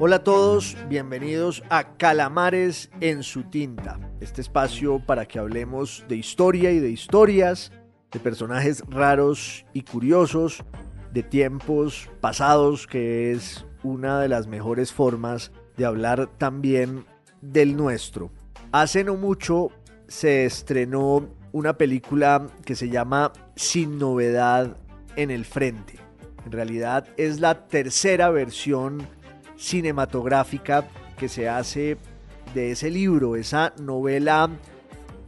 Hola a todos, bienvenidos a Calamares en su tinta, este espacio para que hablemos de historia y de historias, de personajes raros y curiosos, de tiempos pasados, que es una de las mejores formas de hablar también del nuestro. Hace no mucho se estrenó una película que se llama Sin novedad en el frente. En realidad es la tercera versión cinematográfica que se hace de ese libro, esa novela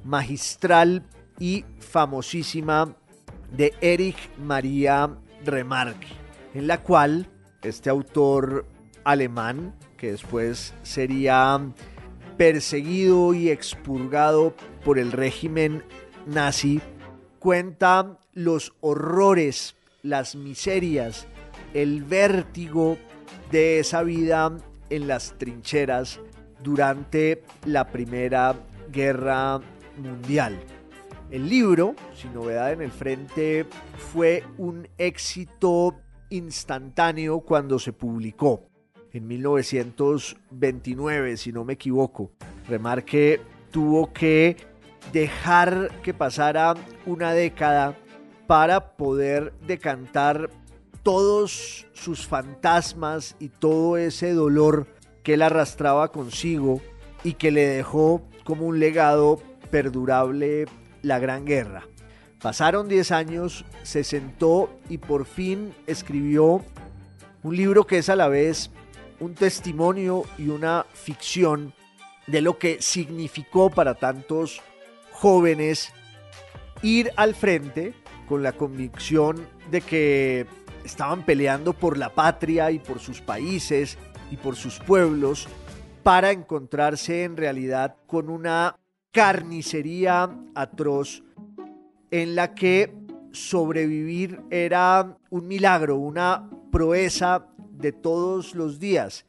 magistral y famosísima de Erich María Remarque, en la cual este autor alemán, que después sería perseguido y expurgado por el régimen nazi, cuenta los horrores, las miserias, el vértigo de esa vida en las trincheras durante la Primera Guerra Mundial. El libro, sin novedad en el frente, fue un éxito instantáneo cuando se publicó en 1929, si no me equivoco. Remarque tuvo que dejar que pasara una década para poder decantar todos sus fantasmas y todo ese dolor que él arrastraba consigo y que le dejó como un legado perdurable la Gran Guerra. Pasaron 10 años, se sentó y por fin escribió un libro que es a la vez un testimonio y una ficción de lo que significó para tantos jóvenes ir al frente con la convicción de que estaban peleando por la patria y por sus países y por sus pueblos para encontrarse en realidad con una carnicería atroz en la que sobrevivir era un milagro, una proeza de todos los días.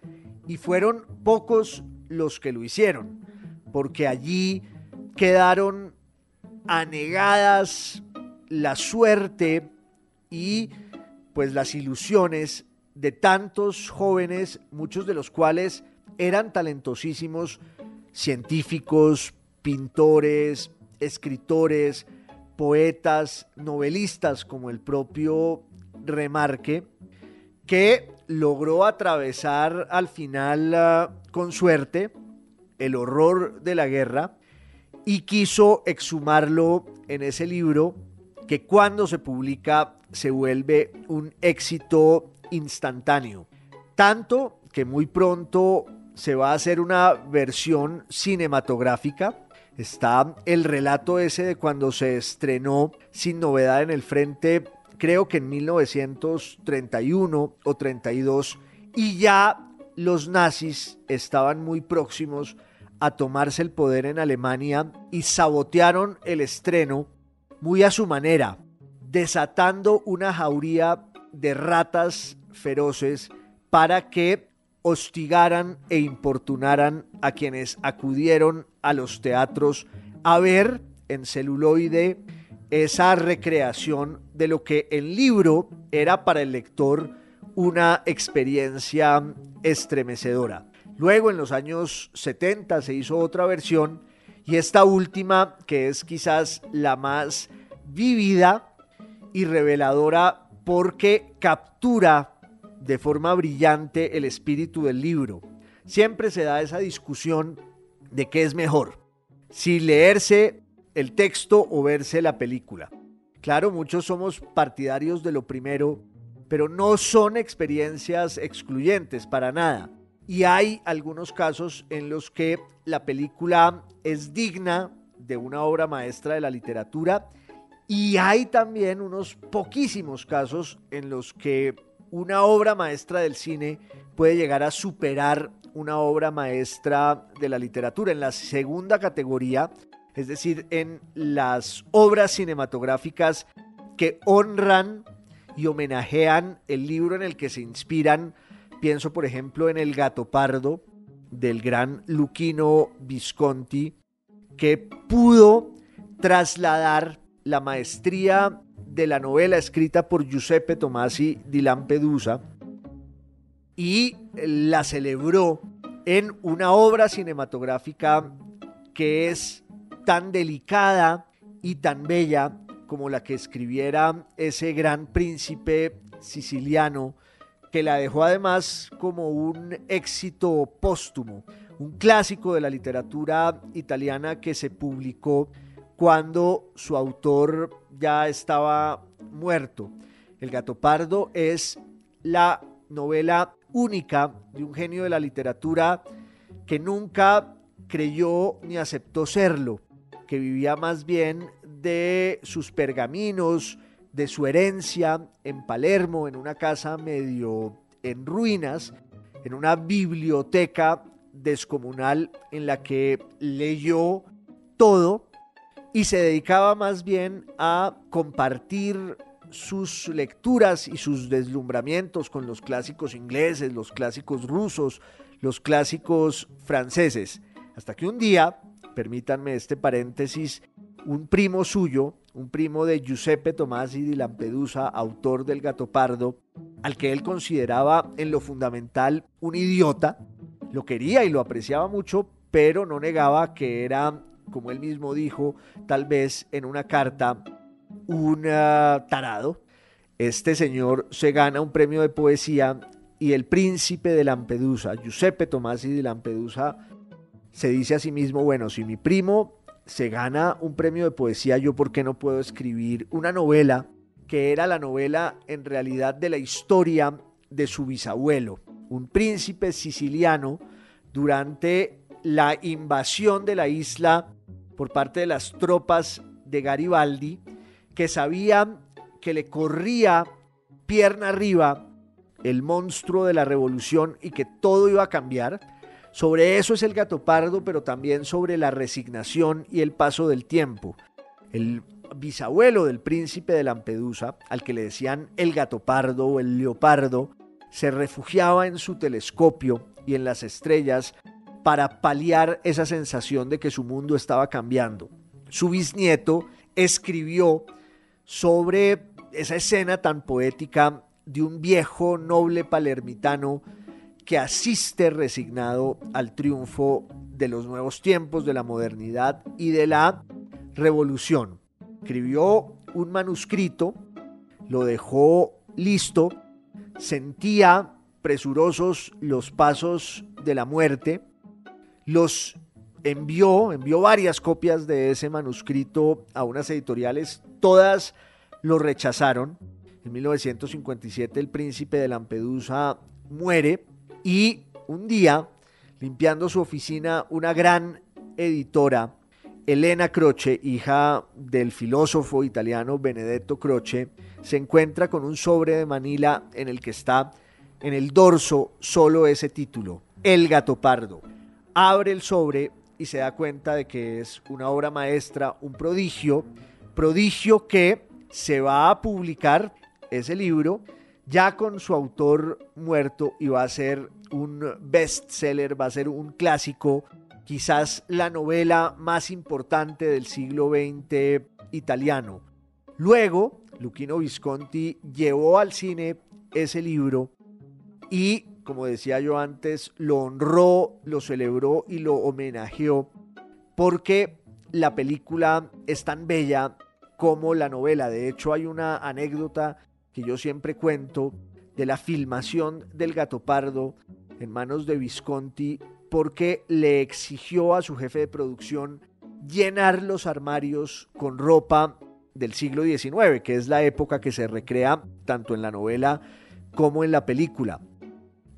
Y fueron pocos los que lo hicieron, porque allí quedaron anegadas la suerte y pues las ilusiones de tantos jóvenes, muchos de los cuales eran talentosísimos científicos, pintores, escritores, poetas, novelistas como el propio Remarque, que logró atravesar al final ah, con suerte el horror de la guerra y quiso exhumarlo en ese libro que cuando se publica se vuelve un éxito instantáneo. Tanto que muy pronto se va a hacer una versión cinematográfica. Está el relato ese de cuando se estrenó sin novedad en el frente, creo que en 1931 o 32, y ya los nazis estaban muy próximos a tomarse el poder en Alemania y sabotearon el estreno muy a su manera, desatando una jauría de ratas feroces para que hostigaran e importunaran a quienes acudieron a los teatros a ver en celuloide esa recreación de lo que el libro era para el lector una experiencia estremecedora. Luego en los años 70 se hizo otra versión y esta última, que es quizás la más vívida y reveladora porque captura de forma brillante el espíritu del libro. Siempre se da esa discusión de qué es mejor, si leerse el texto o verse la película. Claro, muchos somos partidarios de lo primero, pero no son experiencias excluyentes para nada. Y hay algunos casos en los que la película es digna de una obra maestra de la literatura y hay también unos poquísimos casos en los que una obra maestra del cine puede llegar a superar una obra maestra de la literatura. En la segunda categoría, es decir, en las obras cinematográficas que honran y homenajean el libro en el que se inspiran Pienso, por ejemplo, en El gato pardo del gran Luquino Visconti, que pudo trasladar la maestría de la novela escrita por Giuseppe Tomasi di Lampedusa y la celebró en una obra cinematográfica que es tan delicada y tan bella como la que escribiera ese gran príncipe siciliano, que la dejó además como un éxito póstumo, un clásico de la literatura italiana que se publicó cuando su autor ya estaba muerto. El gato pardo es la novela única de un genio de la literatura que nunca creyó ni aceptó serlo, que vivía más bien de sus pergaminos, de su herencia en Palermo, en una casa medio en ruinas, en una biblioteca descomunal en la que leyó todo y se dedicaba más bien a compartir sus lecturas y sus deslumbramientos con los clásicos ingleses, los clásicos rusos, los clásicos franceses. Hasta que un día, permítanme este paréntesis, un primo suyo, un primo de Giuseppe Tomasi di Lampedusa, autor del Gato Pardo, al que él consideraba en lo fundamental un idiota, lo quería y lo apreciaba mucho, pero no negaba que era, como él mismo dijo, tal vez en una carta, un ah, tarado. Este señor se gana un premio de poesía y el príncipe de Lampedusa, Giuseppe Tomasi di Lampedusa, se dice a sí mismo, bueno, si mi primo se gana un premio de poesía, yo por qué no puedo escribir una novela que era la novela en realidad de la historia de su bisabuelo, un príncipe siciliano durante la invasión de la isla por parte de las tropas de Garibaldi, que sabían que le corría pierna arriba el monstruo de la revolución y que todo iba a cambiar, sobre eso es el gato pardo, pero también sobre la resignación y el paso del tiempo. El bisabuelo del príncipe de Lampedusa, al que le decían el gato pardo o el leopardo, se refugiaba en su telescopio y en las estrellas para paliar esa sensación de que su mundo estaba cambiando. Su bisnieto escribió sobre esa escena tan poética de un viejo noble palermitano que asiste resignado al triunfo de los nuevos tiempos, de la modernidad y de la revolución. Escribió un manuscrito, lo dejó listo, sentía presurosos los pasos de la muerte, los envió, envió varias copias de ese manuscrito a unas editoriales, todas lo rechazaron. En 1957 el príncipe de Lampedusa muere y un día, limpiando su oficina, una gran editora, Elena Croce, hija del filósofo italiano Benedetto Croce, se encuentra con un sobre de Manila en el que está en el dorso solo ese título, El gato pardo. Abre el sobre y se da cuenta de que es una obra maestra, un prodigio, prodigio que se va a publicar ese libro ya con su autor muerto y va a ser un bestseller, va a ser un clásico, quizás la novela más importante del siglo XX italiano. Luego, Luchino Visconti llevó al cine ese libro y, como decía yo antes, lo honró, lo celebró y lo homenajeó porque la película es tan bella como la novela. De hecho, hay una anécdota que yo siempre cuento de la filmación del gato pardo en manos de Visconti porque le exigió a su jefe de producción llenar los armarios con ropa del siglo XIX, que es la época que se recrea tanto en la novela como en la película.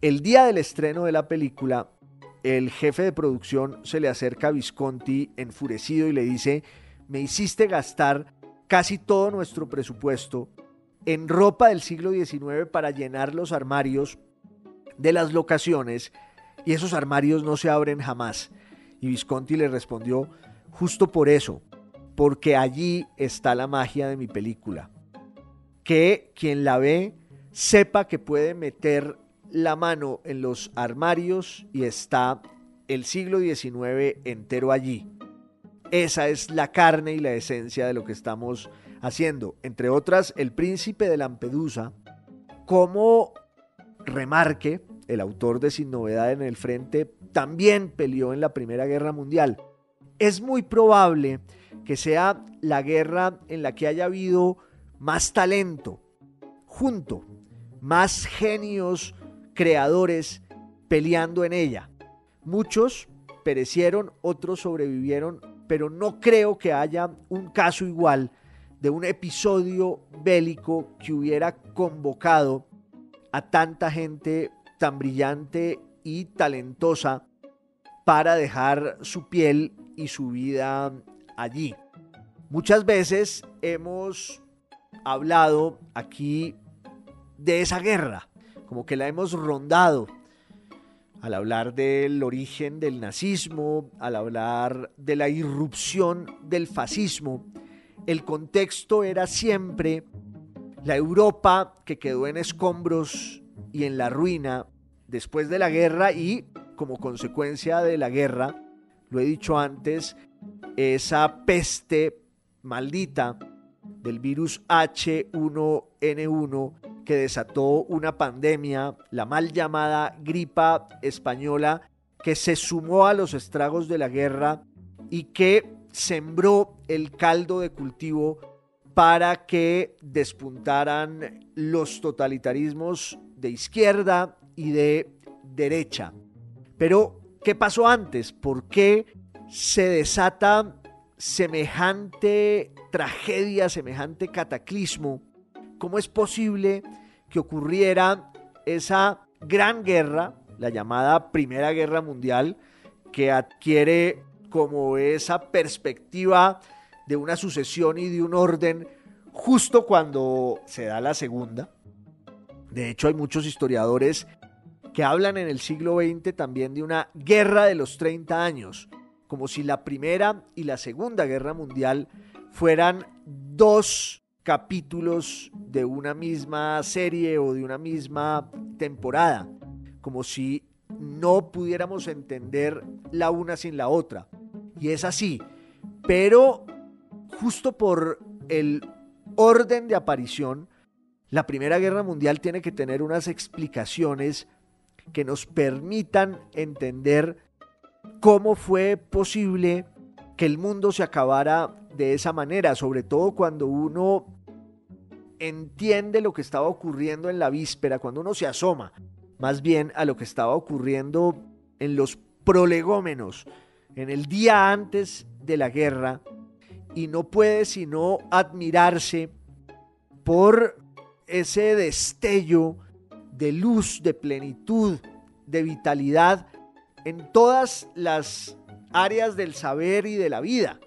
El día del estreno de la película, el jefe de producción se le acerca a Visconti enfurecido y le dice, me hiciste gastar casi todo nuestro presupuesto en ropa del siglo XIX para llenar los armarios de las locaciones y esos armarios no se abren jamás. Y Visconti le respondió, justo por eso, porque allí está la magia de mi película. Que quien la ve sepa que puede meter la mano en los armarios y está el siglo XIX entero allí. Esa es la carne y la esencia de lo que estamos haciendo, entre otras, El Príncipe de Lampedusa, como remarque el autor de Sin Novedad en el Frente, también peleó en la Primera Guerra Mundial. Es muy probable que sea la guerra en la que haya habido más talento, junto, más genios creadores peleando en ella. Muchos perecieron, otros sobrevivieron, pero no creo que haya un caso igual de un episodio bélico que hubiera convocado a tanta gente tan brillante y talentosa para dejar su piel y su vida allí. Muchas veces hemos hablado aquí de esa guerra, como que la hemos rondado, al hablar del origen del nazismo, al hablar de la irrupción del fascismo, el contexto era siempre la Europa que quedó en escombros y en la ruina después de la guerra y como consecuencia de la guerra, lo he dicho antes, esa peste maldita del virus H1N1 que desató una pandemia, la mal llamada gripa española, que se sumó a los estragos de la guerra y que sembró el caldo de cultivo para que despuntaran los totalitarismos de izquierda y de derecha. Pero, ¿qué pasó antes? ¿Por qué se desata semejante tragedia, semejante cataclismo ¿Cómo es posible que ocurriera esa gran guerra, la llamada Primera Guerra Mundial, que adquiere como esa perspectiva de una sucesión y de un orden justo cuando se da la segunda? De hecho, hay muchos historiadores que hablan en el siglo XX también de una guerra de los 30 años, como si la Primera y la Segunda Guerra Mundial fueran dos capítulos de una misma serie o de una misma temporada, como si no pudiéramos entender la una sin la otra. Y es así, pero justo por el orden de aparición, la Primera Guerra Mundial tiene que tener unas explicaciones que nos permitan entender cómo fue posible que el mundo se acabara de esa manera, sobre todo cuando uno entiende lo que estaba ocurriendo en la víspera, cuando uno se asoma más bien a lo que estaba ocurriendo en los prolegómenos, en el día antes de la guerra, y no puede sino admirarse por ese destello de luz, de plenitud, de vitalidad en todas las áreas del saber y de la vida.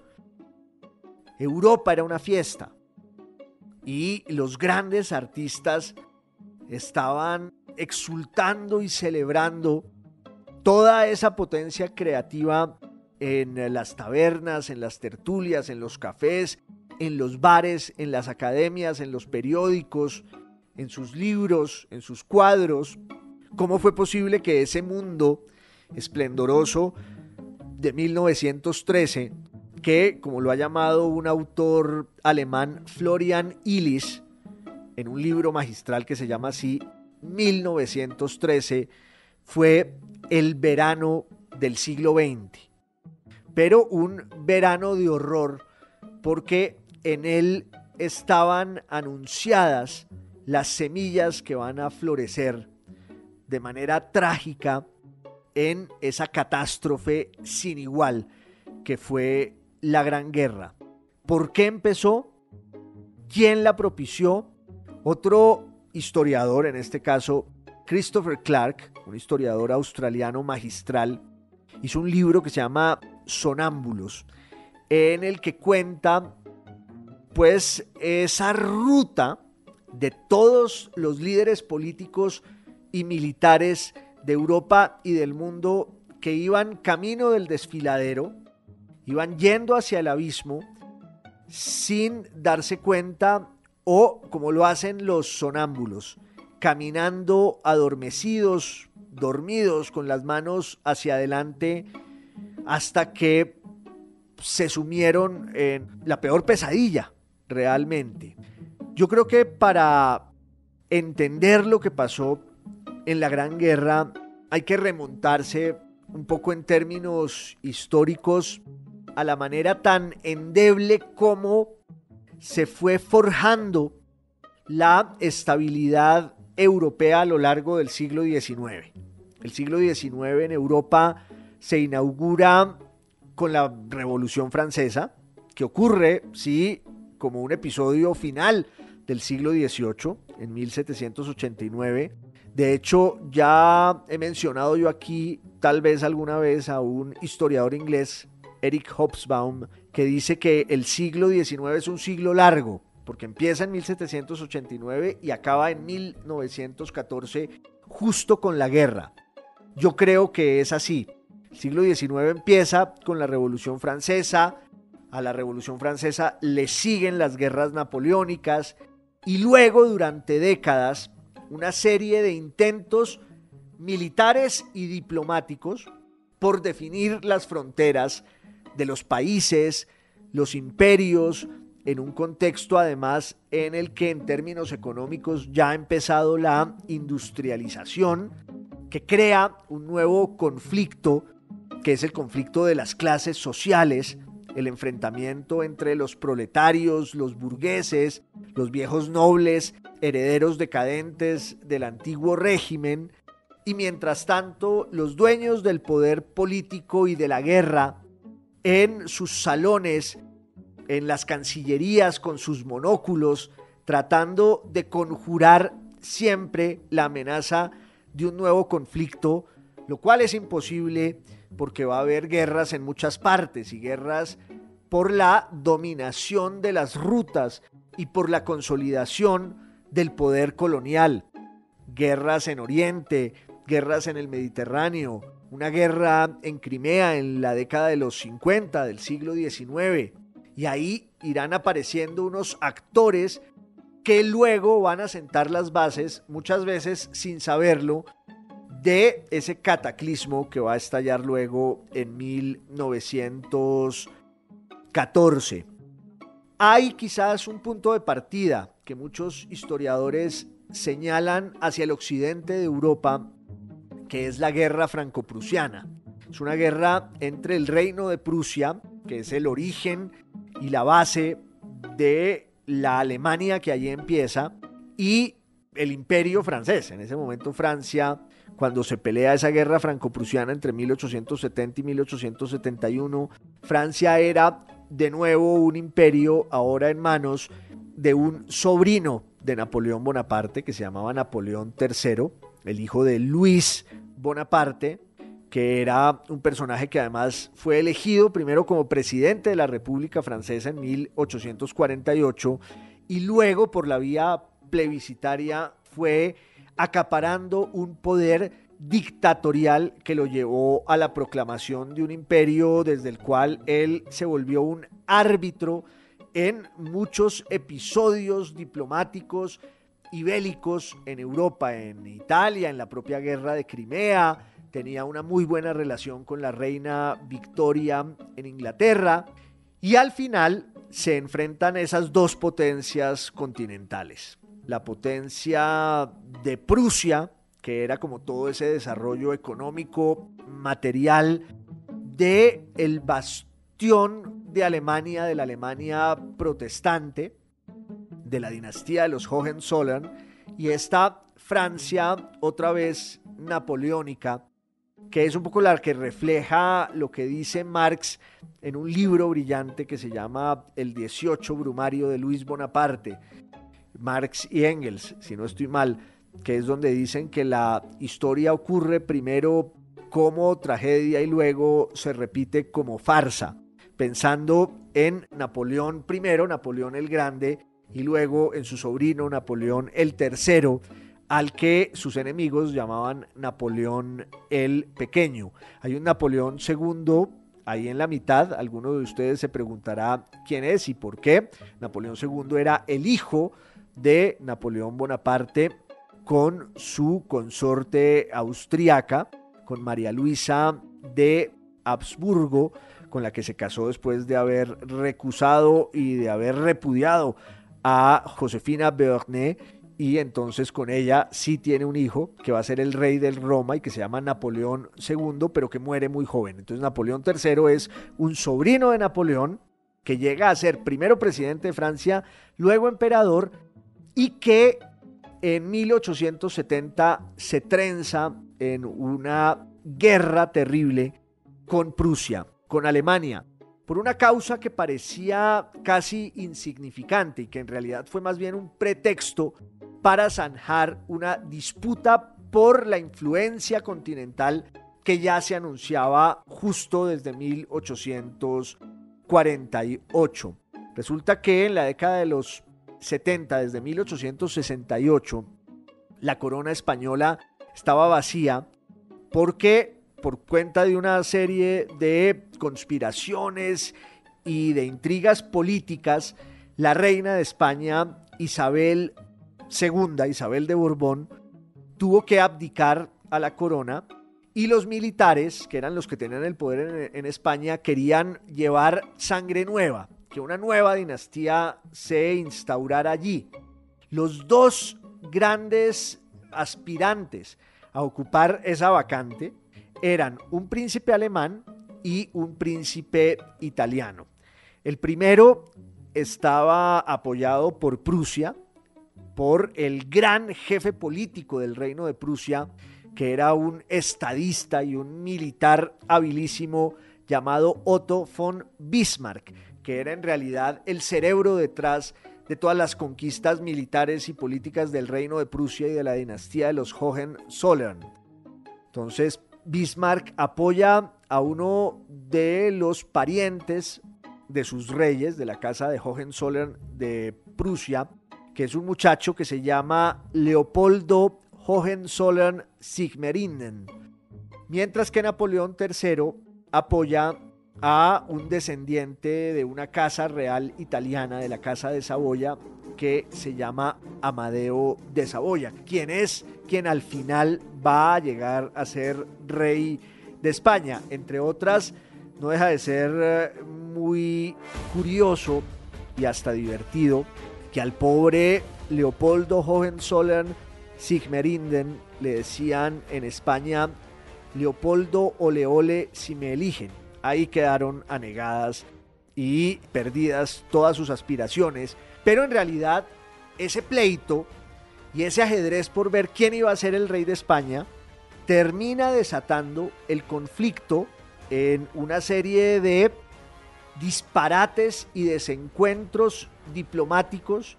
Europa era una fiesta y los grandes artistas estaban exultando y celebrando toda esa potencia creativa en las tabernas, en las tertulias, en los cafés, en los bares, en las academias, en los periódicos, en sus libros, en sus cuadros. ¿Cómo fue posible que ese mundo esplendoroso de 1913, que, como lo ha llamado un autor alemán, Florian Illis, en un libro magistral que se llama así, 1913, fue el verano del siglo XX. Pero un verano de horror, porque en él estaban anunciadas las semillas que van a florecer de manera trágica en esa catástrofe sin igual que fue la Gran Guerra. ¿Por qué empezó? ¿Quién la propició? Otro historiador, en este caso Christopher Clark, un historiador australiano magistral, hizo un libro que se llama Sonámbulos, en el que cuenta pues esa ruta de todos los líderes políticos y militares de Europa y del mundo que iban camino del desfiladero, iban yendo hacia el abismo sin darse cuenta o como lo hacen los sonámbulos, caminando adormecidos, dormidos, con las manos hacia adelante, hasta que se sumieron en la peor pesadilla, realmente. Yo creo que para entender lo que pasó en la Gran Guerra hay que remontarse un poco en términos históricos a la manera tan endeble como se fue forjando la estabilidad europea a lo largo del siglo XIX. El siglo XIX en Europa se inaugura con la Revolución Francesa, que ocurre, sí, como un episodio final del siglo XVIII, en 1789. De hecho, ya he mencionado yo aquí, tal vez alguna vez, a un historiador inglés, Eric Hobsbawm, que dice que el siglo XIX es un siglo largo, porque empieza en 1789 y acaba en 1914, justo con la guerra. Yo creo que es así. El siglo XIX empieza con la Revolución Francesa, a la Revolución Francesa le siguen las guerras napoleónicas y luego durante décadas una serie de intentos militares y diplomáticos por definir las fronteras de los países, los imperios, en un contexto además en el que en términos económicos ya ha empezado la industrialización, que crea un nuevo conflicto, que es el conflicto de las clases sociales, el enfrentamiento entre los proletarios, los burgueses, los viejos nobles, herederos decadentes del antiguo régimen, y mientras tanto los dueños del poder político y de la guerra en sus salones en las cancillerías con sus monóculos, tratando de conjurar siempre la amenaza de un nuevo conflicto, lo cual es imposible porque va a haber guerras en muchas partes y guerras por la dominación de las rutas y por la consolidación del poder colonial. Guerras en Oriente, guerras en el Mediterráneo, una guerra en Crimea en la década de los 50 del siglo XIX, y ahí irán apareciendo unos actores que luego van a sentar las bases, muchas veces sin saberlo, de ese cataclismo que va a estallar luego en 1914. Hay quizás un punto de partida que muchos historiadores señalan hacia el occidente de Europa, que es la guerra franco-prusiana. Es una guerra entre el reino de Prusia, que es el origen y la base de la Alemania que allí empieza y el imperio francés. En ese momento Francia, cuando se pelea esa guerra franco-prusiana entre 1870 y 1871, Francia era de nuevo un imperio ahora en manos de un sobrino de Napoleón Bonaparte que se llamaba Napoleón III, el hijo de Luis Bonaparte, que era un personaje que además fue elegido primero como presidente de la República Francesa en 1848 y luego por la vía plebiscitaria fue acaparando un poder dictatorial que lo llevó a la proclamación de un imperio desde el cual él se volvió un árbitro en muchos episodios diplomáticos y bélicos en Europa, en Italia, en la propia guerra de Crimea, tenía una muy buena relación con la reina Victoria en Inglaterra y al final se enfrentan esas dos potencias continentales. La potencia de Prusia, que era como todo ese desarrollo económico, material de el bastión de Alemania, de la Alemania protestante, de la dinastía de los Hohenzollern, y esta Francia, otra vez napoleónica, que es un poco la que refleja lo que dice Marx en un libro brillante que se llama El 18 Brumario de Luis Bonaparte, Marx y Engels, si no estoy mal, que es donde dicen que la historia ocurre primero como tragedia y luego se repite como farsa, pensando en Napoleón I, Napoleón el Grande, y luego en su sobrino Napoleón el Tercero, al que sus enemigos llamaban Napoleón el Pequeño. Hay un Napoleón II ahí en la mitad, alguno de ustedes se preguntará quién es y por qué. Napoleón II era el hijo de Napoleón Bonaparte con su consorte austriaca, con María Luisa de Habsburgo, con la que se casó después de haber recusado y de haber repudiado a Josefina Beauharnais y entonces con ella sí tiene un hijo que va a ser el rey del Roma y que se llama Napoleón II, pero que muere muy joven. Entonces Napoleón III es un sobrino de Napoleón que llega a ser primero presidente de Francia, luego emperador y que en 1870 se trenza en una guerra terrible con Prusia, con Alemania por una causa que parecía casi insignificante y que en realidad fue más bien un pretexto para zanjar una disputa por la influencia continental que ya se anunciaba justo desde 1848. Resulta que en la década de los 70, desde 1868, la corona española estaba vacía. Porque por cuenta de una serie de conspiraciones y de intrigas políticas, la reina de España, Isabel II, Isabel de Borbón, tuvo que abdicar a la corona y los militares, que eran los que tenían el poder en, España, querían llevar sangre nueva, que una nueva dinastía se instaurara allí. Los dos grandes aspirantes a ocupar esa vacante eran un príncipe alemán y un príncipe italiano. El primero estaba apoyado por Prusia, por el gran jefe político del reino de Prusia, que era un estadista y un militar habilísimo llamado Otto von Bismarck, que era en realidad el cerebro detrás de todas las conquistas militares y políticas del reino de Prusia y de la dinastía de los Hohenzollern. Entonces, Bismarck apoya a uno de los parientes de sus reyes de la casa de Hohenzollern de Prusia, que es un muchacho que se llama Leopoldo Hohenzollern Sigmaringen, mientras que Napoleón III apoya a un descendiente de una casa real italiana, de la casa de Saboya, que se llama Amadeo de Saboya, quien es quien al final va a llegar a ser rey de España. Entre otras, no deja de ser eh, muy curioso y hasta divertido que al pobre Leopoldo Hohenzollern Sigmerinden le decían en España Leopoldo Oleole si me eligen. Ahí quedaron anegadas y perdidas todas sus aspiraciones, pero en realidad ese pleito y ese ajedrez por ver quién iba a ser el rey de España termina desatando el conflicto en una serie de disparates y desencuentros diplomáticos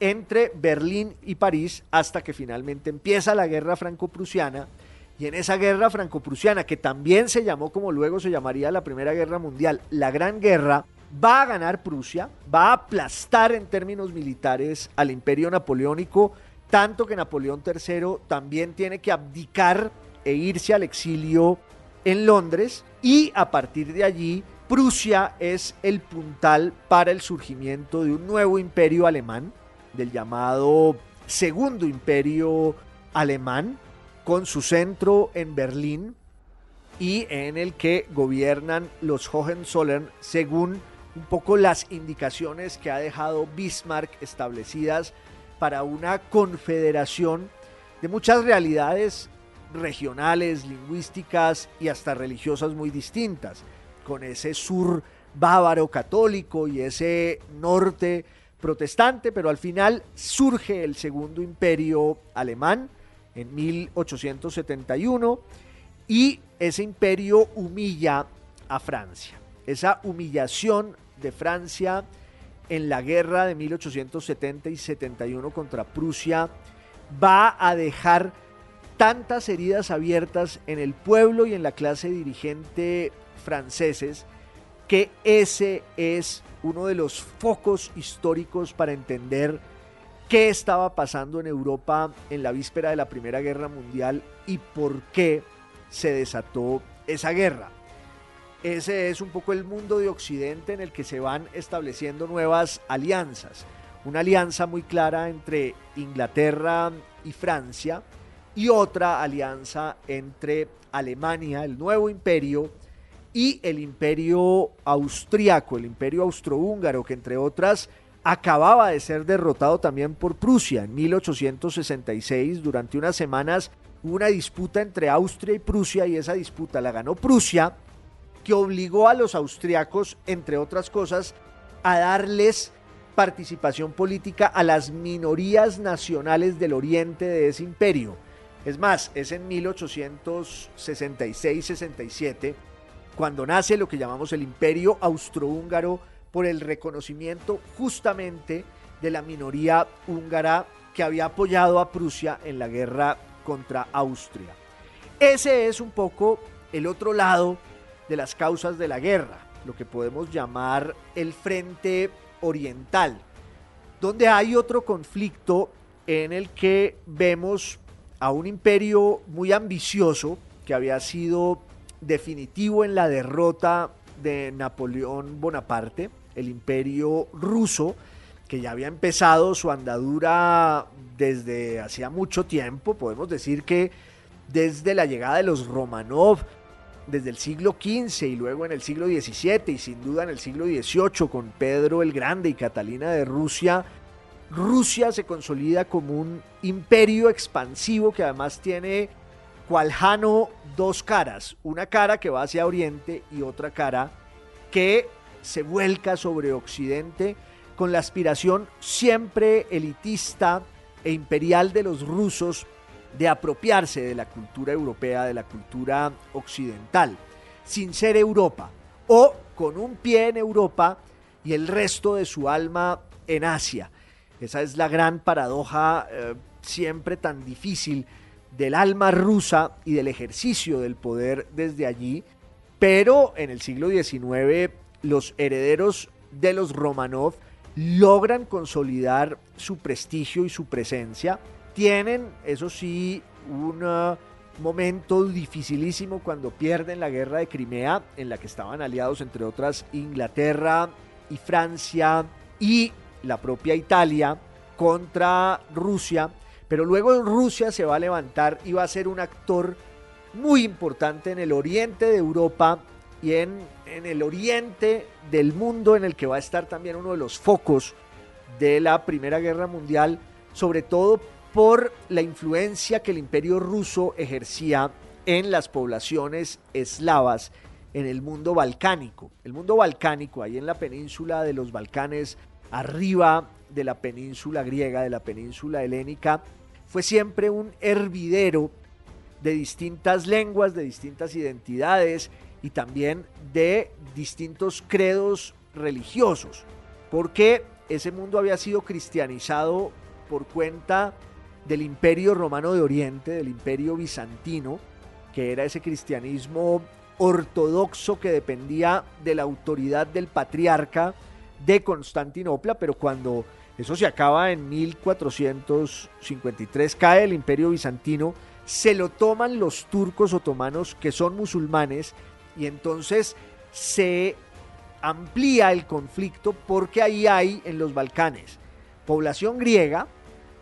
entre Berlín y París hasta que finalmente empieza la guerra franco-prusiana y en esa guerra franco-prusiana que también se llamó como luego se llamaría la Primera Guerra Mundial, la Gran Guerra, va a ganar Prusia, va a aplastar en términos militares al imperio napoleónico tanto que Napoleón III también tiene que abdicar e irse al exilio en Londres y a partir de allí Prusia es el puntal para el surgimiento de un nuevo imperio alemán, del llamado Segundo Imperio Alemán, con su centro en Berlín y en el que gobiernan los Hohenzollern según un poco las indicaciones que ha dejado Bismarck establecidas para una confederación de muchas realidades regionales, lingüísticas y hasta religiosas muy distintas, con ese sur bávaro católico y ese norte protestante, pero al final surge el segundo imperio alemán en 1871 y ese imperio humilla a Francia. Esa humillación de Francia en la guerra de 1870 y 71 contra Prusia va a dejar tantas heridas abiertas en el pueblo y en la clase dirigente franceses que ese es uno de los focos históricos para entender qué estaba pasando en Europa en la víspera de la Primera Guerra Mundial y por qué se desató esa guerra. Ese es un poco el mundo de Occidente en el que se van estableciendo nuevas alianzas. Una alianza muy clara entre Inglaterra y Francia y otra alianza entre Alemania, el nuevo imperio, y el imperio austriaco, el imperio austrohúngaro, que entre otras acababa de ser derrotado también por Prusia en 1866. Durante unas semanas hubo una disputa entre Austria y Prusia y esa disputa la ganó Prusia, que obligó a los austriacos, entre otras cosas, a darles participación política a las minorías nacionales del oriente de ese imperio. Es más, es en 1866-67 cuando nace lo que llamamos el imperio austrohúngaro por el reconocimiento justamente de la minoría húngara que había apoyado a Prusia en la guerra contra Austria. Ese es un poco el otro lado de las causas de la guerra, lo que podemos llamar el frente oriental, donde hay otro conflicto en el que vemos a un imperio muy ambicioso que había sido definitivo en la derrota de Napoleón Bonaparte, el imperio ruso, que ya había empezado su andadura desde hacía mucho tiempo, podemos decir que desde la llegada de los Romanov, desde el siglo XV y luego en el siglo XVII y sin duda en el siglo XVIII con Pedro el Grande y Catalina de Rusia, Rusia se consolida como un imperio expansivo que además tiene cual Jano dos caras, una cara que va hacia Oriente y otra cara que se vuelca sobre Occidente con la aspiración siempre elitista e imperial de los rusos de apropiarse de la cultura europea, de la cultura occidental, sin ser Europa, o con un pie en Europa y el resto de su alma en Asia. Esa es la gran paradoja eh, siempre tan difícil del alma rusa y del ejercicio del poder desde allí, pero en el siglo XIX los herederos de los Romanov logran consolidar su prestigio y su presencia. Tienen, eso sí, un uh, momento dificilísimo cuando pierden la guerra de Crimea, en la que estaban aliados, entre otras, Inglaterra y Francia y la propia Italia contra Rusia. Pero luego Rusia se va a levantar y va a ser un actor muy importante en el oriente de Europa y en, en el oriente del mundo en el que va a estar también uno de los focos de la Primera Guerra Mundial, sobre todo por la influencia que el imperio ruso ejercía en las poblaciones eslavas en el mundo balcánico. El mundo balcánico, ahí en la península de los Balcanes, arriba de la península griega, de la península helénica, fue siempre un hervidero de distintas lenguas, de distintas identidades y también de distintos credos religiosos, porque ese mundo había sido cristianizado por cuenta del imperio romano de Oriente, del imperio bizantino, que era ese cristianismo ortodoxo que dependía de la autoridad del patriarca de Constantinopla, pero cuando eso se acaba en 1453, cae el imperio bizantino, se lo toman los turcos otomanos que son musulmanes y entonces se amplía el conflicto porque ahí hay en los Balcanes población griega,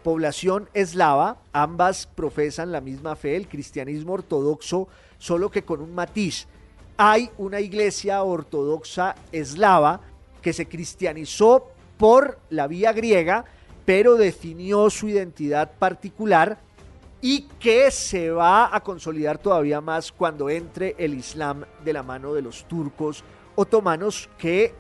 población eslava, ambas profesan la misma fe, el cristianismo ortodoxo, solo que con un matiz. Hay una iglesia ortodoxa eslava que se cristianizó por la vía griega, pero definió su identidad particular y que se va a consolidar todavía más cuando entre el Islam de la mano de los turcos otomanos que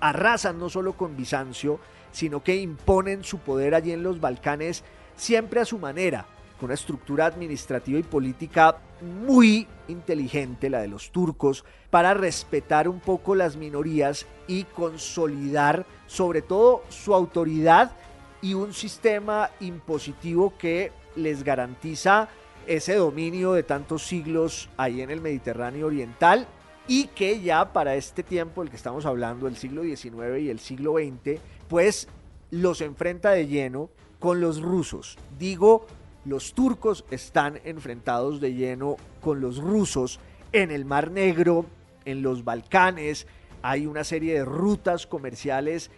arrasan no solo con Bizancio, sino que imponen su poder allí en los Balcanes siempre a su manera, con una estructura administrativa y política muy inteligente, la de los turcos, para respetar un poco las minorías y consolidar sobre todo su autoridad y un sistema impositivo que les garantiza ese dominio de tantos siglos ahí en el Mediterráneo Oriental y que ya para este tiempo, el que estamos hablando, el siglo XIX y el siglo XX, pues los enfrenta de lleno con los rusos. Digo, los turcos están enfrentados de lleno con los rusos en el Mar Negro, en los Balcanes, hay una serie de rutas comerciales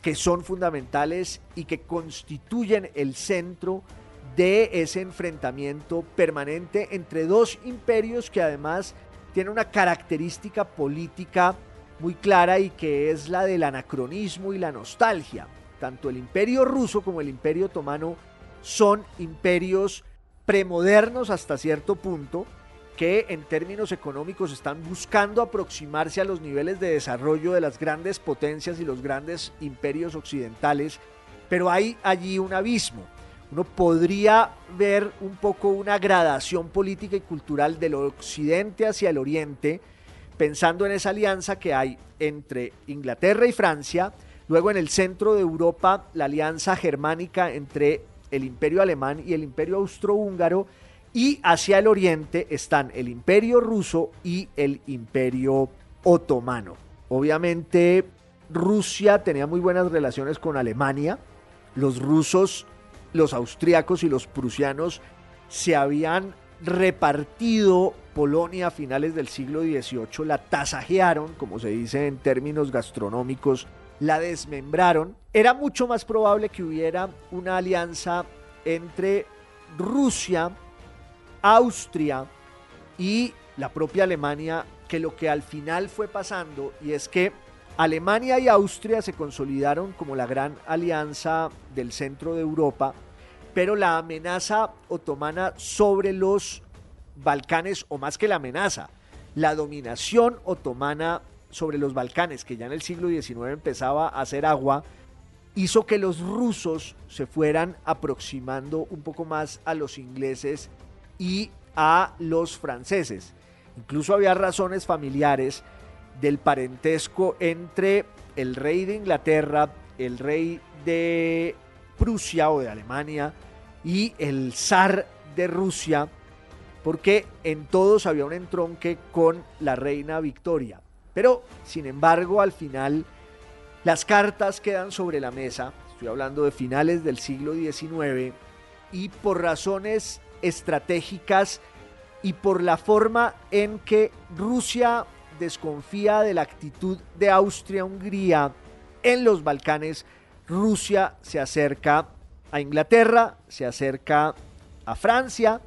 que son fundamentales y que constituyen el centro de ese enfrentamiento permanente entre dos imperios que además tienen una característica política muy clara y que es la del anacronismo y la nostalgia. tanto el imperio ruso como el imperio otomano son imperios premodernos hasta cierto punto, que en términos económicos están buscando aproximarse a los niveles de desarrollo de las grandes potencias y los grandes imperios occidentales, pero hay allí un abismo. Uno podría ver un poco una gradación política y cultural del occidente hacia el oriente, pensando en esa alianza que hay entre Inglaterra y Francia, luego en el centro de Europa la alianza germánica entre el imperio alemán y el imperio austrohúngaro, y hacia el oriente están el imperio ruso y el imperio otomano. Obviamente Rusia tenía muy buenas relaciones con Alemania, los rusos, los austriacos y los prusianos se habían repartido Polonia a finales del siglo XVIII, la tasajearon, como se dice en términos gastronómicos, la desmembraron. Era mucho más probable que hubiera una alianza entre Rusia, Austria y la propia Alemania que lo que al final fue pasando y es que Alemania y Austria se consolidaron como la gran alianza del centro de Europa, pero la amenaza otomana sobre los Balcanes, o más que la amenaza, la dominación otomana sobre los Balcanes, que ya en el siglo XIX empezaba a hacer agua, hizo que los rusos se fueran aproximando un poco más a los ingleses y a los franceses. Incluso había razones familiares del parentesco entre el rey de Inglaterra, el rey de Prusia o de Alemania y el zar de Rusia, porque en todos había un entronque con la reina Victoria. Pero, sin embargo, al final las cartas quedan sobre la mesa, estoy hablando de finales del siglo XIX, y por razones estratégicas y por la forma en que Rusia desconfía de la actitud de Austria-Hungría en los Balcanes, Rusia se acerca a Inglaterra, se acerca a Francia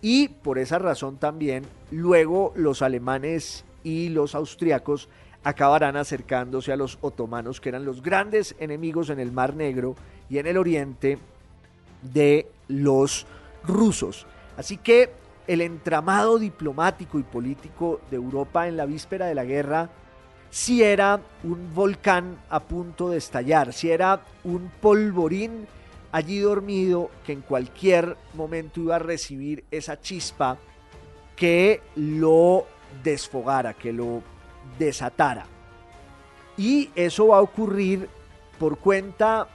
y por esa razón también luego los alemanes y los austriacos acabarán acercándose a los otomanos que eran los grandes enemigos en el Mar Negro y en el oriente de los rusos. Así que el entramado diplomático y político de Europa en la víspera de la guerra si era un volcán a punto de estallar, si era un polvorín allí dormido que en cualquier momento iba a recibir esa chispa que lo desfogara, que lo desatara. Y eso va a ocurrir por cuenta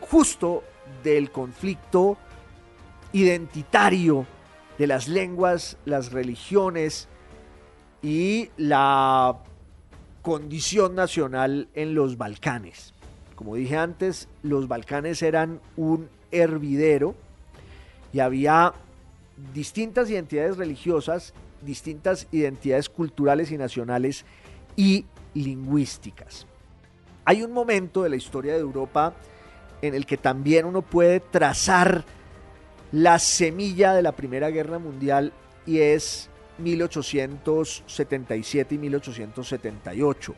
justo del conflicto identitario de las lenguas, las religiones y la condición nacional en los Balcanes. Como dije antes, los Balcanes eran un hervidero y había distintas identidades religiosas, distintas identidades culturales y nacionales y lingüísticas. Hay un momento de la historia de Europa en el que también uno puede trazar la semilla de la Primera Guerra Mundial y es 1877 y 1878.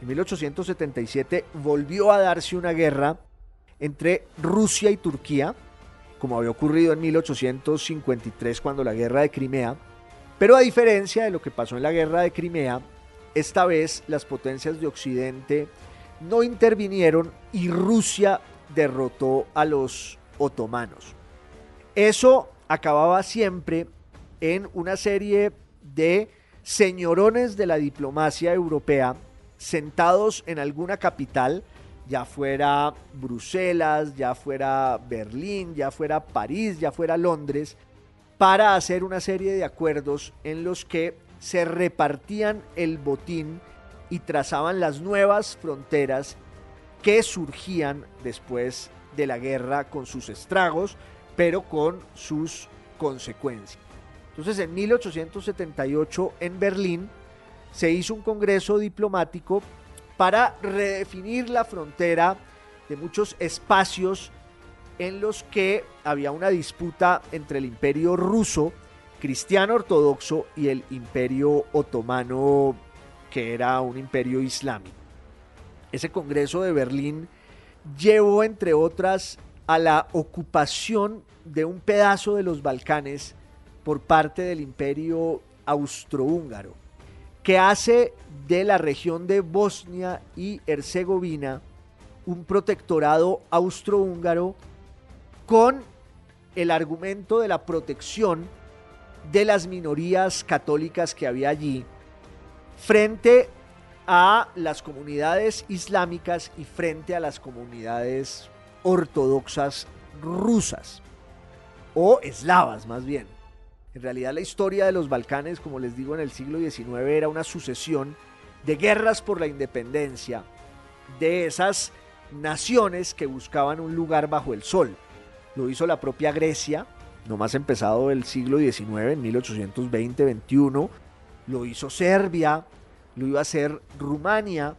En 1877 volvió a darse una guerra entre Rusia y Turquía, como había ocurrido en 1853 cuando la guerra de Crimea, pero a diferencia de lo que pasó en la guerra de Crimea, esta vez las potencias de Occidente no intervinieron y Rusia derrotó a los otomanos. Eso acababa siempre en una serie de señorones de la diplomacia europea sentados en alguna capital, ya fuera Bruselas, ya fuera Berlín, ya fuera París, ya fuera Londres, para hacer una serie de acuerdos en los que se repartían el botín y trazaban las nuevas fronteras que surgían después de la guerra con sus estragos, pero con sus consecuencias. Entonces en 1878 en Berlín se hizo un congreso diplomático para redefinir la frontera de muchos espacios en los que había una disputa entre el imperio ruso, cristiano ortodoxo, y el imperio otomano, que era un imperio islámico. Ese Congreso de Berlín llevó, entre otras, a la ocupación de un pedazo de los Balcanes por parte del imperio austrohúngaro, que hace de la región de Bosnia y Herzegovina un protectorado austrohúngaro con el argumento de la protección de las minorías católicas que había allí frente a las comunidades islámicas y frente a las comunidades ortodoxas rusas o eslavas más bien. En realidad la historia de los Balcanes, como les digo, en el siglo XIX era una sucesión de guerras por la independencia de esas naciones que buscaban un lugar bajo el sol. Lo hizo la propia Grecia, no más empezado el siglo XIX, en 1820-21. Lo hizo Serbia, lo iba a hacer Rumania.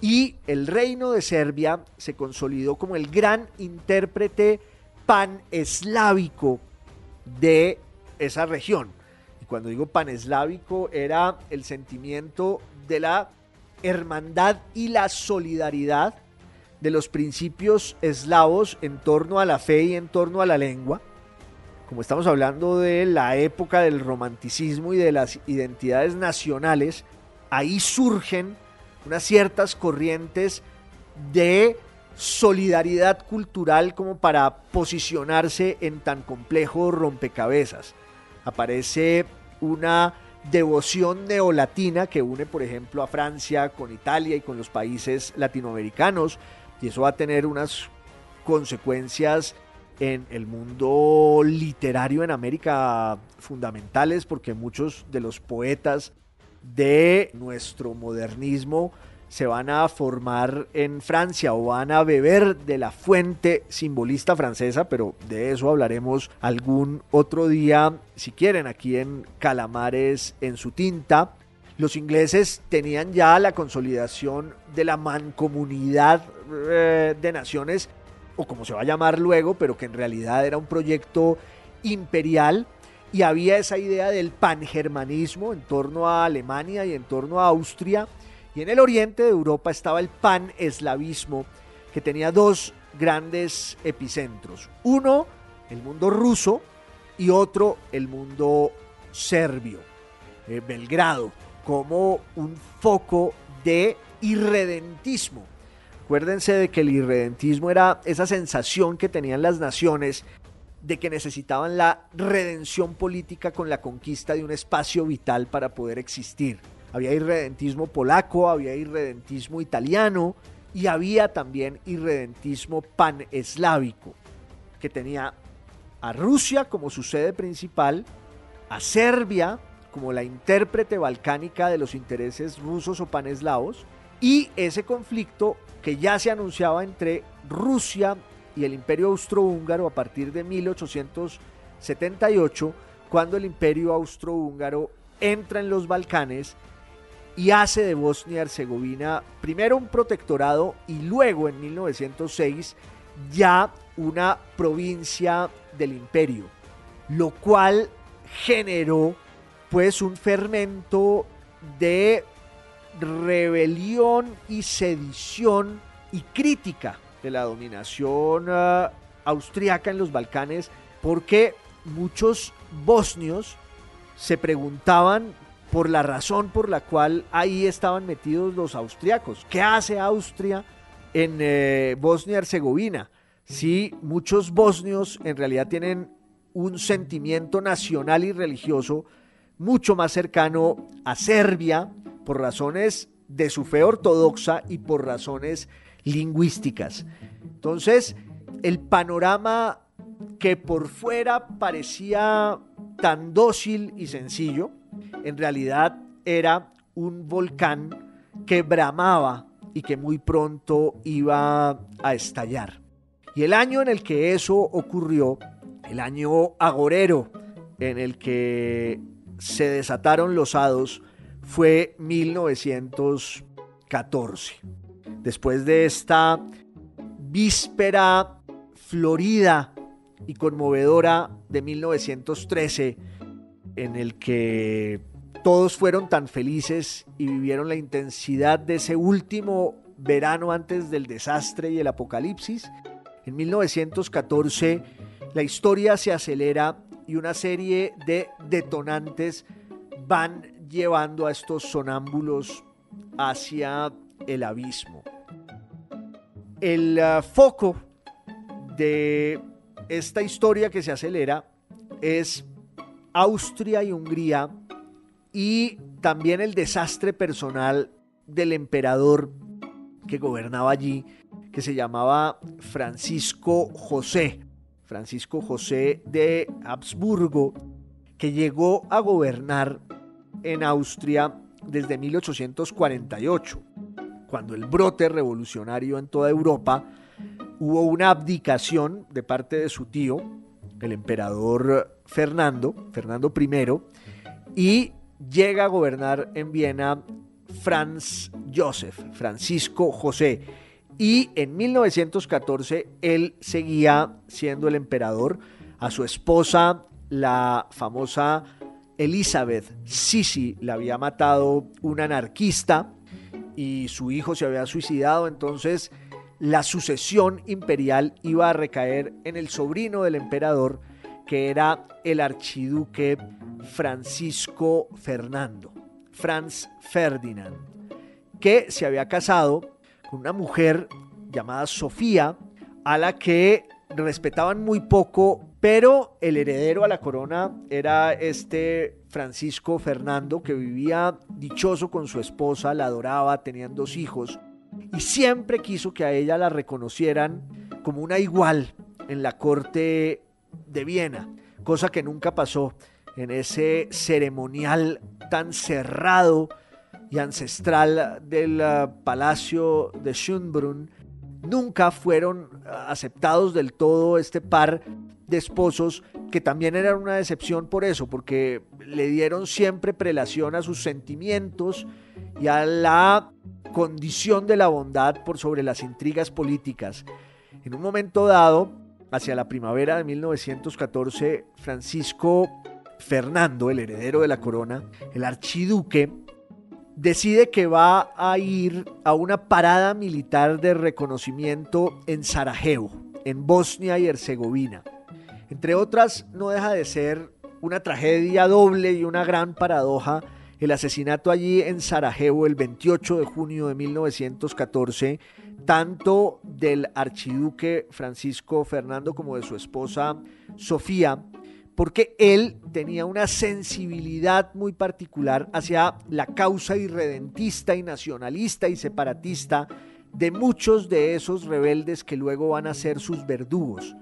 Y el reino de Serbia se consolidó como el gran intérprete paneslávico de esa región. Y cuando digo paneslávico era el sentimiento de la hermandad y la solidaridad de los principios eslavos en torno a la fe y en torno a la lengua. Como estamos hablando de la época del romanticismo y de las identidades nacionales, ahí surgen unas ciertas corrientes de solidaridad cultural como para posicionarse en tan complejo rompecabezas. Aparece una devoción neolatina que une, por ejemplo, a Francia con Italia y con los países latinoamericanos, y eso va a tener unas consecuencias en el mundo literario en América fundamentales, porque muchos de los poetas de nuestro modernismo se van a formar en Francia o van a beber de la fuente simbolista francesa, pero de eso hablaremos algún otro día, si quieren, aquí en Calamares en su tinta. Los ingleses tenían ya la consolidación de la mancomunidad eh, de naciones, o como se va a llamar luego, pero que en realidad era un proyecto imperial y había esa idea del pangermanismo en torno a Alemania y en torno a Austria y en el oriente de Europa estaba el pan-eslavismo, que tenía dos grandes epicentros. Uno, el mundo ruso, y otro, el mundo serbio, eh, Belgrado, como un foco de irredentismo. Acuérdense de que el irredentismo era esa sensación que tenían las naciones de que necesitaban la redención política con la conquista de un espacio vital para poder existir. Había irredentismo polaco, había irredentismo italiano y había también irredentismo paneslávico, que tenía a Rusia como su sede principal, a Serbia como la intérprete balcánica de los intereses rusos o paneslavos, y ese conflicto que ya se anunciaba entre Rusia y el imperio austrohúngaro a partir de 1878, cuando el imperio austrohúngaro entra en los Balcanes y hace de Bosnia y Herzegovina primero un protectorado y luego en 1906 ya una provincia del imperio, lo cual generó pues un fermento de rebelión y sedición y crítica de la dominación uh, austriaca en los Balcanes porque muchos bosnios se preguntaban por la razón por la cual ahí estaban metidos los austriacos. ¿Qué hace Austria en eh, Bosnia-Herzegovina? Si muchos bosnios en realidad tienen un sentimiento nacional y religioso mucho más cercano a Serbia por razones de su fe ortodoxa y por razones lingüísticas. Entonces, el panorama que por fuera parecía tan dócil y sencillo, en realidad era un volcán que bramaba y que muy pronto iba a estallar. Y el año en el que eso ocurrió, el año agorero en el que se desataron los hados, fue 1914. Después de esta víspera florida y conmovedora de 1913, en el que todos fueron tan felices y vivieron la intensidad de ese último verano antes del desastre y el apocalipsis. En 1914 la historia se acelera y una serie de detonantes van llevando a estos sonámbulos hacia el abismo. El uh, foco de esta historia que se acelera es Austria y Hungría y también el desastre personal del emperador que gobernaba allí, que se llamaba Francisco José, Francisco José de Habsburgo, que llegó a gobernar en Austria desde 1848, cuando el brote revolucionario en toda Europa hubo una abdicación de parte de su tío, el emperador Fernando, Fernando I, y llega a gobernar en Viena Franz Joseph, Francisco José. Y en 1914 él seguía siendo el emperador. A su esposa, la famosa Elizabeth Sisi, la había matado un anarquista y su hijo se había suicidado. Entonces la sucesión imperial iba a recaer en el sobrino del emperador, que era el archiduque Francisco Fernando, Franz Ferdinand, que se había casado con una mujer llamada Sofía, a la que respetaban muy poco, pero el heredero a la corona era este Francisco Fernando, que vivía dichoso con su esposa, la adoraba, tenían dos hijos, y siempre quiso que a ella la reconocieran como una igual en la corte de Viena, cosa que nunca pasó en ese ceremonial tan cerrado y ancestral del ah, palacio de Schönbrunn, nunca fueron aceptados del todo este par de esposos que también eran una decepción por eso, porque le dieron siempre prelación a sus sentimientos y a la condición de la bondad por sobre las intrigas políticas. En un momento dado, hacia la primavera de 1914, Francisco Fernando, el heredero de la corona, el archiduque, decide que va a ir a una parada militar de reconocimiento en Sarajevo, en Bosnia y Herzegovina. Entre otras, no deja de ser una tragedia doble y una gran paradoja el asesinato allí en Sarajevo el 28 de junio de 1914, tanto del archiduque Francisco Fernando como de su esposa Sofía, porque él tenía una sensibilidad muy particular hacia la causa irredentista y nacionalista y separatista de muchos de esos rebeldes que luego van a ser sus verdugos.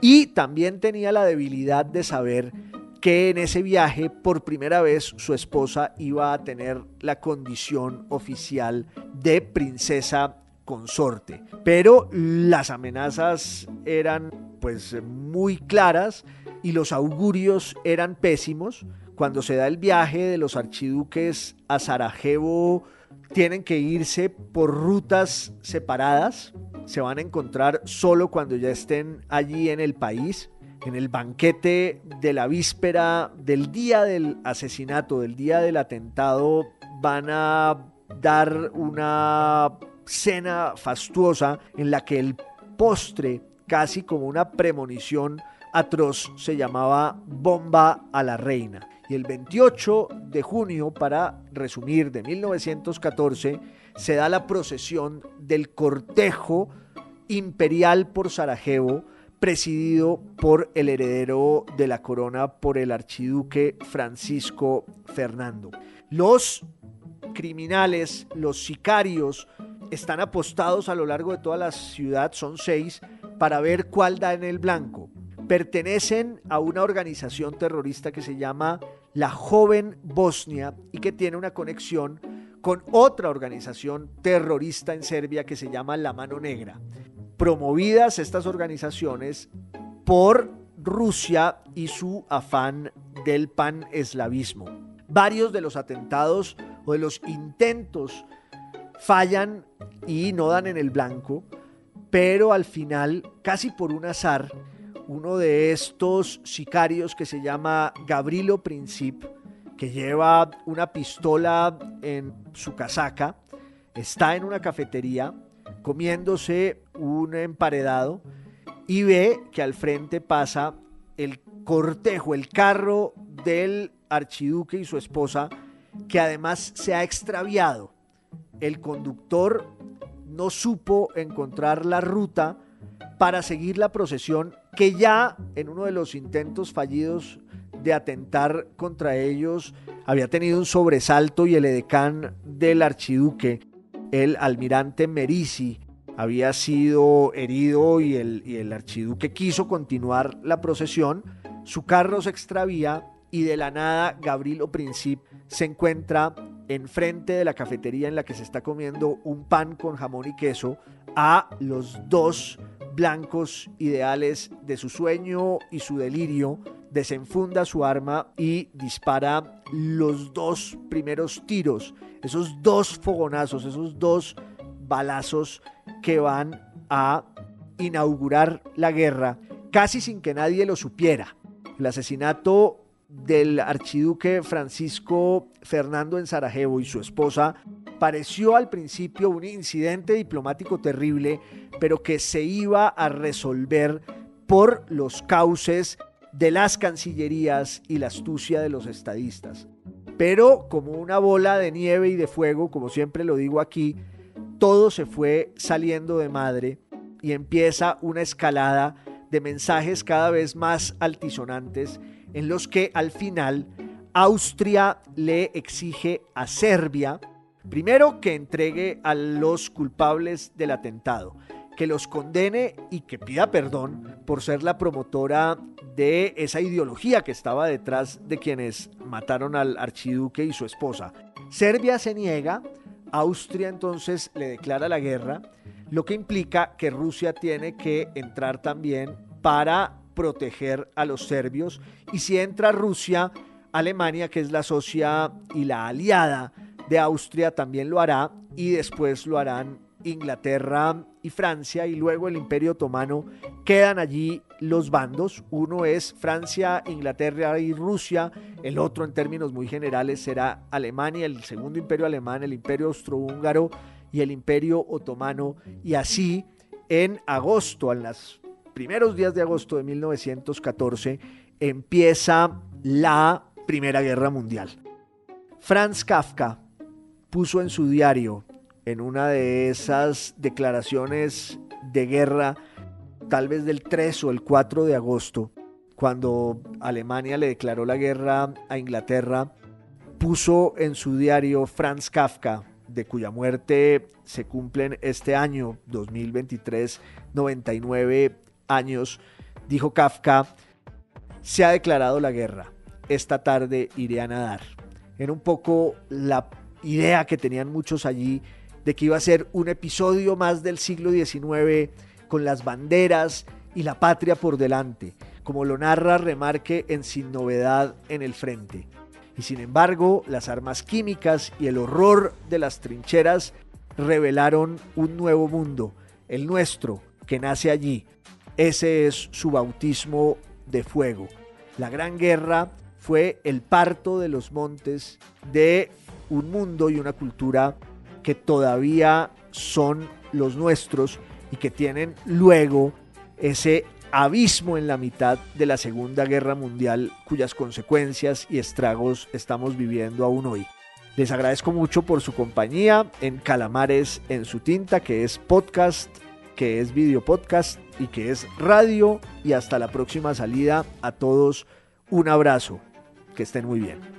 Y también tenía la debilidad de saber que en ese viaje por primera vez su esposa iba a tener la condición oficial de princesa consorte. Pero las amenazas eran pues muy claras y los augurios eran pésimos. Cuando se da el viaje de los archiduques a Sarajevo, tienen que irse por rutas separadas. Se van a encontrar solo cuando ya estén allí en el país en el banquete de la víspera del día del asesinato, del día del atentado, van a dar una cena fastuosa en la que el postre, casi como una premonición atroz, se llamaba Bomba a la Reina. Y el 28 de junio, para resumir, de 1914, se da la procesión del cortejo imperial por Sarajevo, presidido por el heredero de la corona, por el archiduque Francisco Fernando. Los criminales, los sicarios, están apostados a lo largo de toda la ciudad, son seis, para ver cuál da en el blanco. Pertenecen a una organización terrorista que se llama la Joven Bosnia y que tiene una conexión con otra organización terrorista en Serbia que se llama La Mano Negra promovidas estas organizaciones por Rusia y su afán del pan-eslavismo. Varios de los atentados o de los intentos fallan y no dan en el blanco, pero al final, casi por un azar, uno de estos sicarios que se llama Gabrilo Princip, que lleva una pistola en su casaca, está en una cafetería comiéndose un emparedado y ve que al frente pasa el cortejo, el carro del archiduque y su esposa, que además se ha extraviado. El conductor no supo encontrar la ruta para seguir la procesión que ya en uno de los intentos fallidos de atentar contra ellos había tenido un sobresalto y el edecán del archiduque, el almirante Merisi, había sido herido y el, y el archiduque quiso continuar la procesión, su carro se extravía y de la nada Gabriel Princip se encuentra enfrente de la cafetería en la que se está comiendo un pan con jamón y queso a los dos blancos ideales de su sueño y su delirio, desenfunda su arma y dispara los dos primeros tiros, esos dos fogonazos, esos dos balazos que van a inaugurar la guerra casi sin que nadie lo supiera. El asesinato del archiduque Francisco Fernando en Sarajevo y su esposa pareció al principio un incidente diplomático terrible, pero que se iba a resolver por los cauces de las cancillerías y la astucia de los estadistas. Pero como una bola de nieve y de fuego, como siempre lo digo aquí, todo se fue saliendo de madre y empieza una escalada de mensajes cada vez más altisonantes en los que al final Austria le exige a Serbia, primero que entregue a los culpables del atentado, que los condene y que pida perdón por ser la promotora de esa ideología que estaba detrás de quienes mataron al archiduque y su esposa. Serbia se niega, Austria entonces le declara la guerra, lo que implica que Rusia tiene que entrar también para proteger a los serbios y si entra Rusia, Alemania, que es la socia y la aliada de Austria, también lo hará y después lo harán Inglaterra y Francia y luego el Imperio Otomano. Quedan allí los bandos. Uno es Francia, Inglaterra y Rusia. El otro en términos muy generales será Alemania, el segundo imperio alemán, el imperio austrohúngaro y el imperio otomano. Y así en agosto, en los primeros días de agosto de 1914, empieza la Primera Guerra Mundial. Franz Kafka puso en su diario, en una de esas declaraciones de guerra, tal vez del 3 o el 4 de agosto, cuando Alemania le declaró la guerra a Inglaterra, puso en su diario Franz Kafka, de cuya muerte se cumplen este año 2023 99 años, dijo Kafka, se ha declarado la guerra. Esta tarde iré a nadar. Era un poco la idea que tenían muchos allí que iba a ser un episodio más del siglo XIX con las banderas y la patria por delante, como lo narra Remarque en Sin Novedad en el Frente. Y sin embargo, las armas químicas y el horror de las trincheras revelaron un nuevo mundo, el nuestro, que nace allí. Ese es su bautismo de fuego. La Gran Guerra fue el parto de los montes de un mundo y una cultura que todavía son los nuestros y que tienen luego ese abismo en la mitad de la Segunda Guerra Mundial cuyas consecuencias y estragos estamos viviendo aún hoy. Les agradezco mucho por su compañía en Calamares en su tinta, que es podcast, que es video podcast y que es radio. Y hasta la próxima salida. A todos un abrazo. Que estén muy bien.